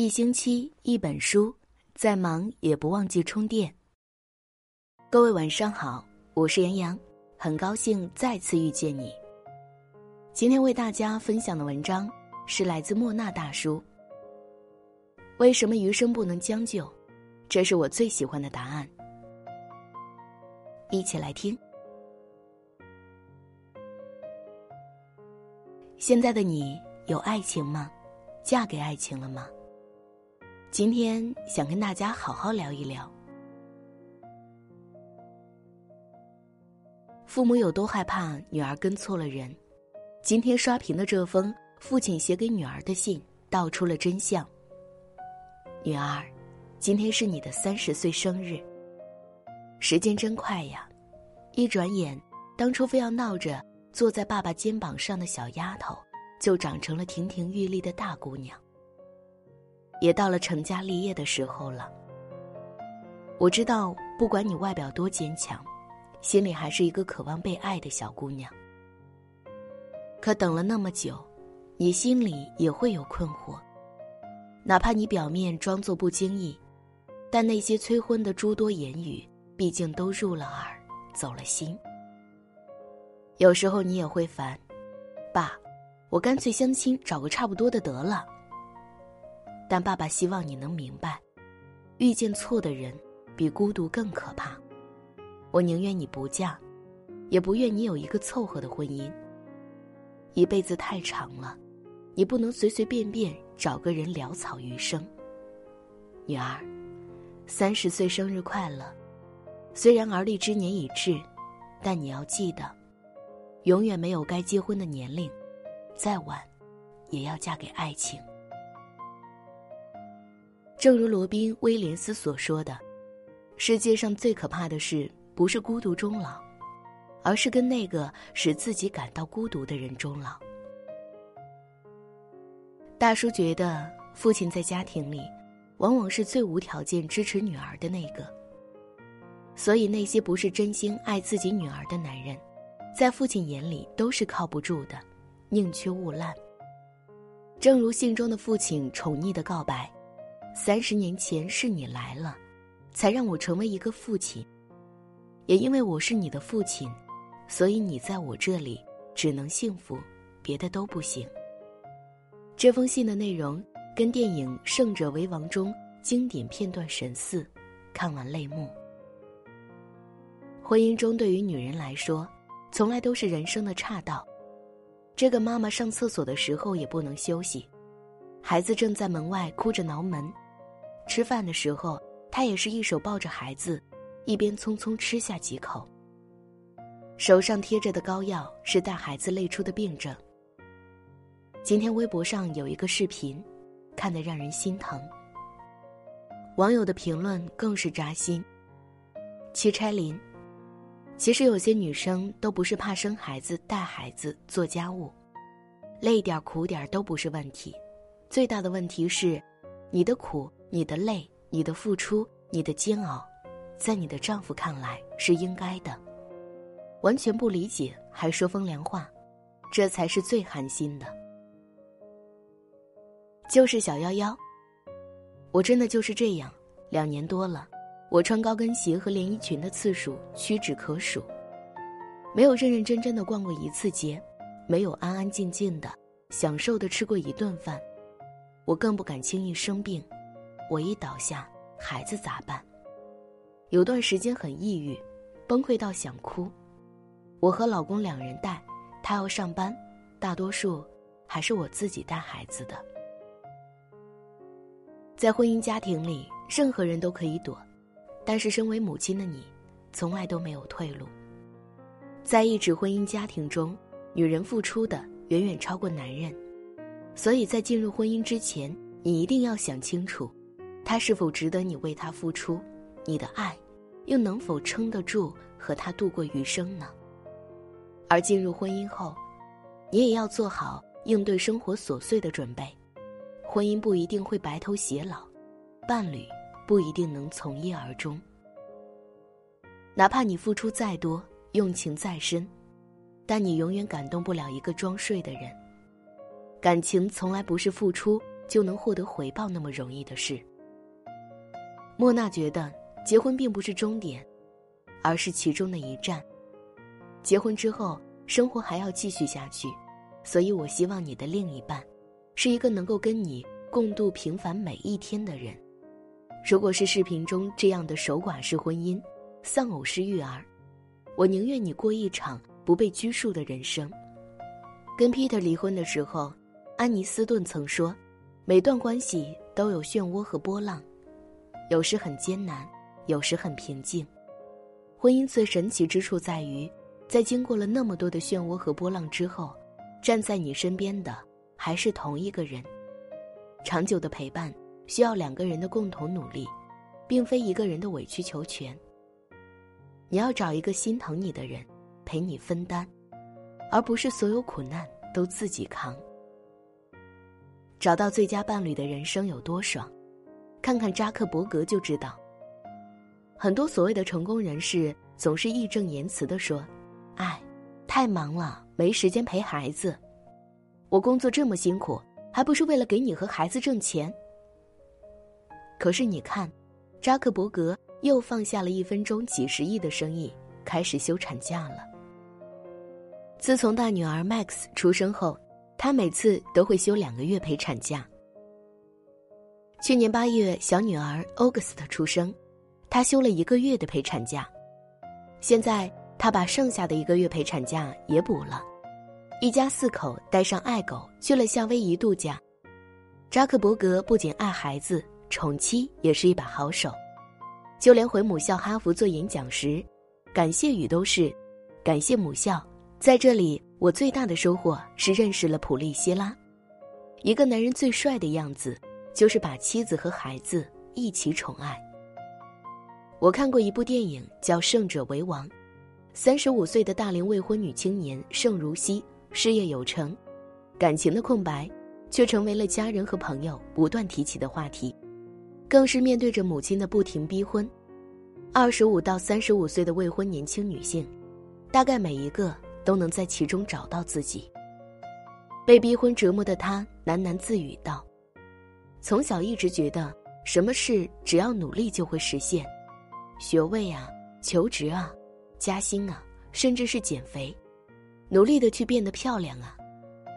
一星期一本书，再忙也不忘记充电。各位晚上好，我是杨洋，很高兴再次遇见你。今天为大家分享的文章是来自莫那大叔。为什么余生不能将就？这是我最喜欢的答案。一起来听。现在的你有爱情吗？嫁给爱情了吗？今天想跟大家好好聊一聊，父母有多害怕女儿跟错了人。今天刷屏的这封父亲写给女儿的信，道出了真相。女儿，今天是你的三十岁生日。时间真快呀，一转眼，当初非要闹着坐在爸爸肩膀上的小丫头，就长成了亭亭玉立的大姑娘。也到了成家立业的时候了。我知道，不管你外表多坚强，心里还是一个渴望被爱的小姑娘。可等了那么久，你心里也会有困惑。哪怕你表面装作不经意，但那些催婚的诸多言语，毕竟都入了耳，走了心。有时候你也会烦，爸，我干脆相亲找个差不多的得了。但爸爸希望你能明白，遇见错的人比孤独更可怕。我宁愿你不嫁，也不愿你有一个凑合的婚姻。一辈子太长了，你不能随随便便找个人潦草余生。女儿，三十岁生日快乐！虽然而立之年已至，但你要记得，永远没有该结婚的年龄，再晚，也要嫁给爱情。正如罗宾·威廉斯所说的：“世界上最可怕的事，不是孤独终老，而是跟那个使自己感到孤独的人终老。”大叔觉得，父亲在家庭里，往往是最无条件支持女儿的那个。所以，那些不是真心爱自己女儿的男人，在父亲眼里都是靠不住的，宁缺毋滥。正如信中的父亲宠溺的告白。三十年前是你来了，才让我成为一个父亲。也因为我是你的父亲，所以你在我这里只能幸福，别的都不行。这封信的内容跟电影《胜者为王》中经典片段神似，看完泪目。婚姻中对于女人来说，从来都是人生的岔道。这个妈妈上厕所的时候也不能休息，孩子正在门外哭着挠门。吃饭的时候，他也是一手抱着孩子，一边匆匆吃下几口。手上贴着的膏药是带孩子累出的病症。今天微博上有一个视频，看得让人心疼。网友的评论更是扎心。七拆林，其实有些女生都不是怕生孩子、带孩子、做家务，累点苦点都不是问题，最大的问题是，你的苦。你的累，你的付出，你的煎熬，在你的丈夫看来是应该的，完全不理解还说风凉话，这才是最寒心的。就是小夭夭，我真的就是这样，两年多了，我穿高跟鞋和连衣裙的次数屈指可数，没有认认真真的逛过一次街，没有安安静静的享受的吃过一顿饭，我更不敢轻易生病。我一倒下，孩子咋办？有段时间很抑郁，崩溃到想哭。我和老公两人带，他要上班，大多数还是我自己带孩子的。在婚姻家庭里，任何人都可以躲，但是身为母亲的你，从来都没有退路。在一纸婚姻家庭中，女人付出的远远超过男人，所以在进入婚姻之前，你一定要想清楚。他是否值得你为他付出？你的爱，又能否撑得住和他度过余生呢？而进入婚姻后，你也要做好应对生活琐碎的准备。婚姻不一定会白头偕老，伴侣不一定能从一而终。哪怕你付出再多，用情再深，但你永远感动不了一个装睡的人。感情从来不是付出就能获得回报那么容易的事。莫娜觉得结婚并不是终点，而是其中的一站。结婚之后，生活还要继续下去，所以我希望你的另一半，是一个能够跟你共度平凡每一天的人。如果是视频中这样的守寡式婚姻，丧偶式育儿，我宁愿你过一场不被拘束的人生。跟 Peter 离婚的时候，安妮斯顿曾说：“每段关系都有漩涡和波浪，有时很艰难，有时很平静。婚姻最神奇之处在于。”在经过了那么多的漩涡和波浪之后，站在你身边的还是同一个人。长久的陪伴需要两个人的共同努力，并非一个人的委曲求全。你要找一个心疼你的人，陪你分担，而不是所有苦难都自己扛。找到最佳伴侣的人生有多爽？看看扎克伯格就知道。很多所谓的成功人士总是义正言辞地说。哎，太忙了，没时间陪孩子。我工作这么辛苦，还不是为了给你和孩子挣钱？可是你看，扎克伯格又放下了一分钟几十亿的生意，开始休产假了。自从大女儿 Max 出生后，他每次都会休两个月陪产假。去年八月，小女儿 August 出生，他休了一个月的陪产假。现在。他把剩下的一个月陪产假也补了，一家四口带上爱狗去了夏威夷度假。扎克伯格不仅爱孩子，宠妻也是一把好手，就连回母校哈佛做演讲时，感谢语都是：“感谢母校，在这里我最大的收获是认识了普利希拉。”一个男人最帅的样子，就是把妻子和孩子一起宠爱。我看过一部电影叫《胜者为王》。三十五岁的大龄未婚女青年盛如熙，事业有成，感情的空白，却成为了家人和朋友不断提起的话题。更是面对着母亲的不停逼婚，二十五到三十五岁的未婚年轻女性，大概每一个都能在其中找到自己。被逼婚折磨的她喃喃自语道：“从小一直觉得，什么事只要努力就会实现，学位啊，求职啊。”加薪啊，甚至是减肥，努力的去变得漂亮啊。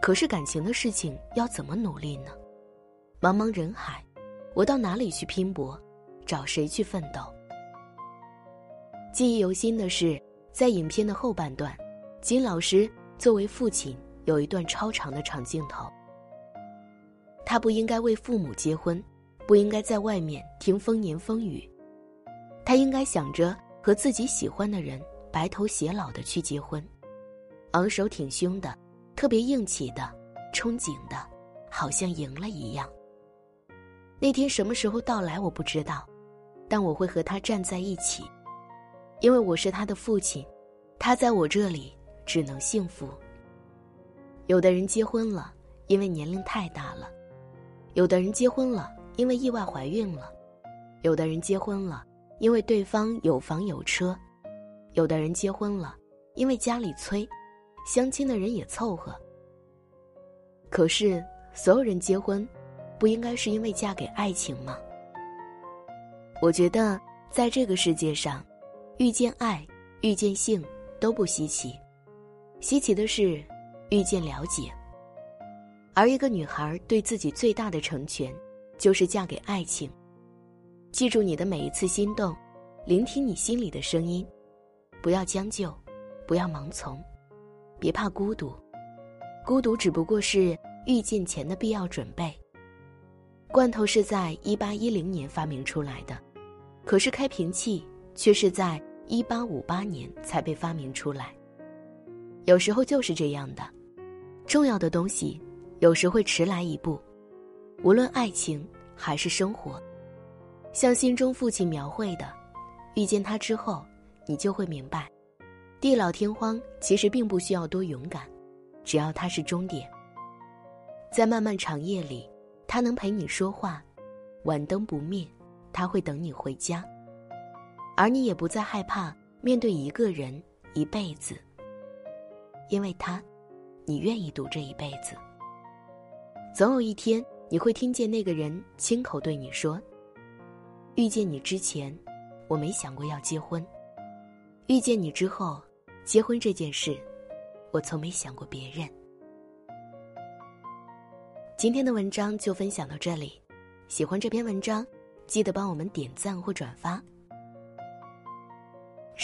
可是感情的事情要怎么努力呢？茫茫人海，我到哪里去拼搏？找谁去奋斗？记忆犹新的是，在影片的后半段，金老师作为父亲有一段超长的长镜头。他不应该为父母结婚，不应该在外面听风言风语，他应该想着和自己喜欢的人。白头偕老的去结婚，昂首挺胸的，特别硬气的，憧憬的，好像赢了一样。那天什么时候到来我不知道，但我会和他站在一起，因为我是他的父亲，他在我这里只能幸福。有的人结婚了，因为年龄太大了；有的人结婚了，因为意外怀孕了；有的人结婚了，因为对方有房有车。有的人结婚了，因为家里催，相亲的人也凑合。可是，所有人结婚，不应该是因为嫁给爱情吗？我觉得，在这个世界上，遇见爱、遇见性都不稀奇，稀奇的是遇见了解。而一个女孩对自己最大的成全，就是嫁给爱情。记住你的每一次心动，聆听你心里的声音。不要将就，不要盲从，别怕孤独，孤独只不过是遇见前的必要准备。罐头是在一八一零年发明出来的，可是开瓶器却是在一八五八年才被发明出来。有时候就是这样的，重要的东西有时会迟来一步，无论爱情还是生活，像心中父亲描绘的，遇见他之后。你就会明白，地老天荒其实并不需要多勇敢，只要他是终点。在漫漫长夜里，他能陪你说话，晚灯不灭，他会等你回家，而你也不再害怕面对一个人一辈子，因为他，你愿意赌这一辈子。总有一天，你会听见那个人亲口对你说：“遇见你之前，我没想过要结婚；遇见你之后，结婚这件事，我从没想过别人。”今天的文章就分享到这里，喜欢这篇文章，记得帮我们点赞或转发。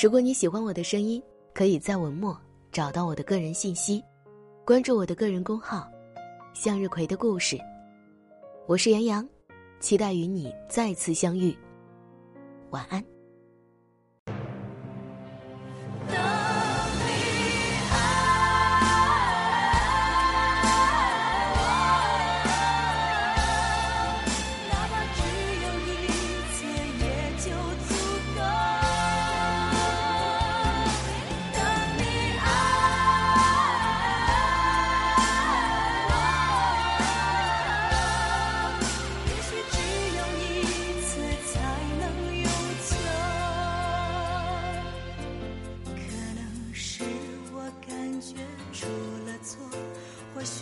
如果你喜欢我的声音，可以在文末找到我的个人信息，关注我的个人公号“向日葵的故事”。我是杨洋，期待与你再次相遇。晚安。